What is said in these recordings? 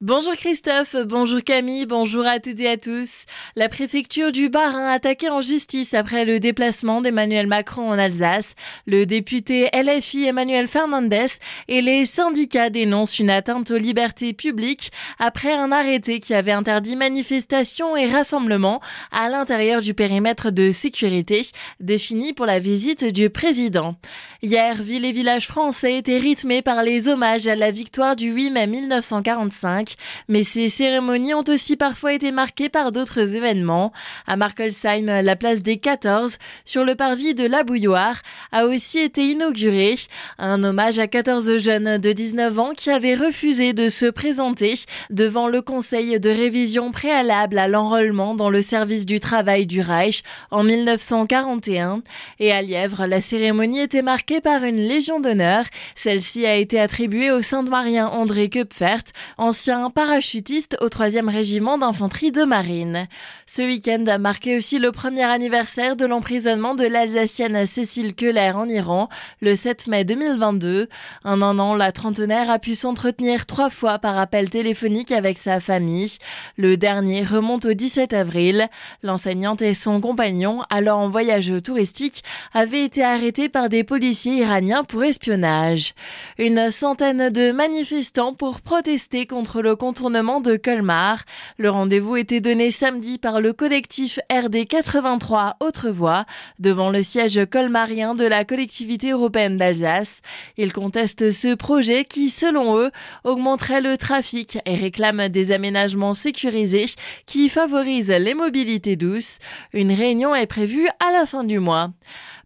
Bonjour Christophe, bonjour Camille, bonjour à toutes et à tous. La préfecture du Bas-Rhin attaquée en justice après le déplacement d'Emmanuel Macron en Alsace. Le député LFI Emmanuel Fernandez et les syndicats dénoncent une atteinte aux libertés publiques après un arrêté qui avait interdit manifestations et rassemblements à l'intérieur du périmètre de sécurité défini pour la visite du président. Hier, villes et villages français étaient rythmés par les hommages à la victoire du 8 mai 1945 mais ces cérémonies ont aussi parfois été marquées par d'autres événements. À Markelsheim, la place des 14, sur le parvis de la Bouilloire, a aussi été inaugurée. Un hommage à 14 jeunes de 19 ans qui avaient refusé de se présenter devant le conseil de révision préalable à l'enrôlement dans le service du travail du Reich en 1941. Et à Lièvre, la cérémonie était marquée par une légion d'honneur. Celle-ci a été attribuée au Saint-Marien André Kupfert, ancien un parachutiste au 3e régiment d'infanterie de marine. Ce week-end a marqué aussi le premier anniversaire de l'emprisonnement de l'Alsacienne Cécile Keller en Iran, le 7 mai 2022. En un an, la trentenaire a pu s'entretenir trois fois par appel téléphonique avec sa famille. Le dernier remonte au 17 avril. L'enseignante et son compagnon, alors en voyage touristique, avaient été arrêtés par des policiers iraniens pour espionnage. Une centaine de manifestants pour protester contre le le contournement de Colmar. Le rendez-vous était donné samedi par le collectif RD 83 Autrevoix devant le siège colmarien de la collectivité européenne d'Alsace. Ils contestent ce projet qui, selon eux, augmenterait le trafic et réclament des aménagements sécurisés qui favorisent les mobilités douces. Une réunion est prévue à la fin du mois.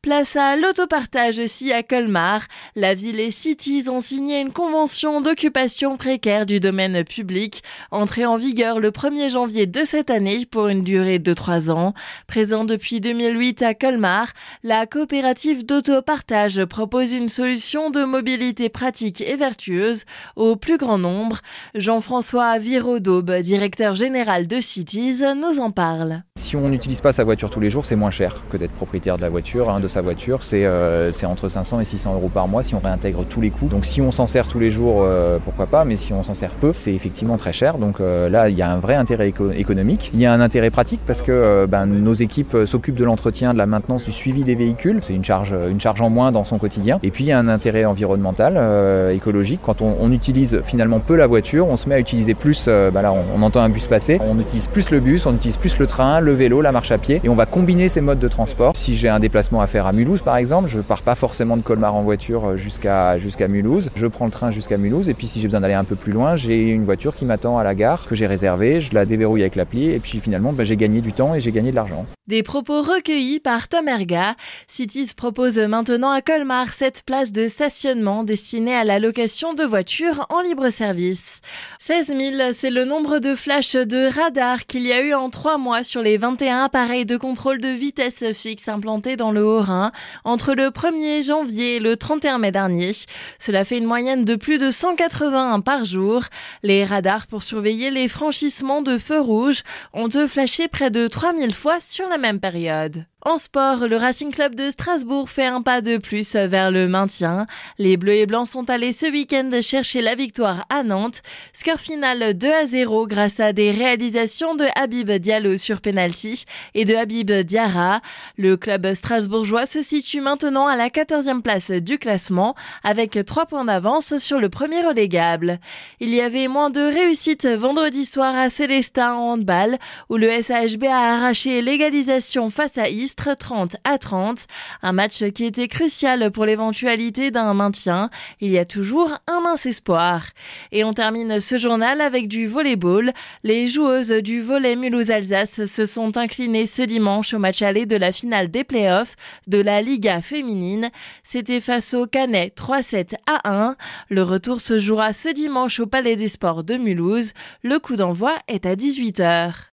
Place à l'autopartage aussi à Colmar. La ville et Cities ont signé une convention d'occupation précaire du domaine public, entrée en vigueur le 1er janvier de cette année pour une durée de trois ans. Présent depuis 2008 à Colmar, la coopérative d'autopartage propose une solution de mobilité pratique et vertueuse au plus grand nombre. Jean-François Viraud-Daube, directeur général de Cities, nous en parle. Si on n'utilise pas sa voiture tous les jours, c'est moins cher que d'être propriétaire de la voiture. Hein, sa voiture, euh, c'est entre 500 et 600 euros par mois si on réintègre tous les coûts. Donc si on s'en sert tous les jours, euh, pourquoi pas, mais si on s'en sert peu, c'est effectivement très cher. Donc euh, là, il y a un vrai intérêt économique. Il y a un intérêt pratique parce que ben, nos équipes s'occupent de l'entretien, de la maintenance, du suivi des véhicules. C'est une charge, une charge en moins dans son quotidien. Et puis il y a un intérêt environnemental, écologique. Quand on, utilise finalement peu la voiture, on se met à utiliser plus. Ben là, on, on entend un bus passer. On utilise plus le bus, on utilise plus le train, le vélo, la marche à pied, et on va combiner ces modes de transport. Si j'ai un déplacement à faire à Mulhouse par exemple, je pars pas forcément de Colmar en voiture euh, jusqu'à jusqu'à Mulhouse. Je prends le train jusqu'à Mulhouse et puis si j'ai besoin d'aller un peu plus loin, j'ai une voiture qui m'attend à la gare que j'ai réservée, je la déverrouille avec l'appli et puis finalement bah, j'ai gagné du temps et j'ai gagné de l'argent. Des propos recueillis par Tom Erga. Cities propose maintenant à Colmar cette place de stationnement destinée à la location de voitures en libre service. 16 000, c'est le nombre de flashs de radar qu'il y a eu en trois mois sur les 21 appareils de contrôle de vitesse fixe implantés dans le Haut-Rhin entre le 1er janvier et le 31 mai dernier. Cela fait une moyenne de plus de 181 par jour. Les radars pour surveiller les franchissements de feux rouges ont flashé près de 3000 fois sur la même période. En sport, le Racing Club de Strasbourg fait un pas de plus vers le maintien. Les Bleus et Blancs sont allés ce week-end chercher la victoire à Nantes. Score final 2 à 0 grâce à des réalisations de Habib Diallo sur penalty et de Habib Diarra. Le club strasbourgeois se situe maintenant à la 14e place du classement avec 3 points d'avance sur le premier relégable. Il y avait moins de réussite vendredi soir à Célestin en handball où le SAHB a arraché l'égalisation face à Is 30 à 30. Un match qui était crucial pour l'éventualité d'un maintien. Il y a toujours un mince espoir. Et on termine ce journal avec du volleyball. Les joueuses du volley Mulhouse-Alsace se sont inclinées ce dimanche au match aller de la finale des playoffs de la Liga féminine. C'était face au Canet 3-7 à 1. Le retour se jouera ce dimanche au Palais des Sports de Mulhouse. Le coup d'envoi est à 18h.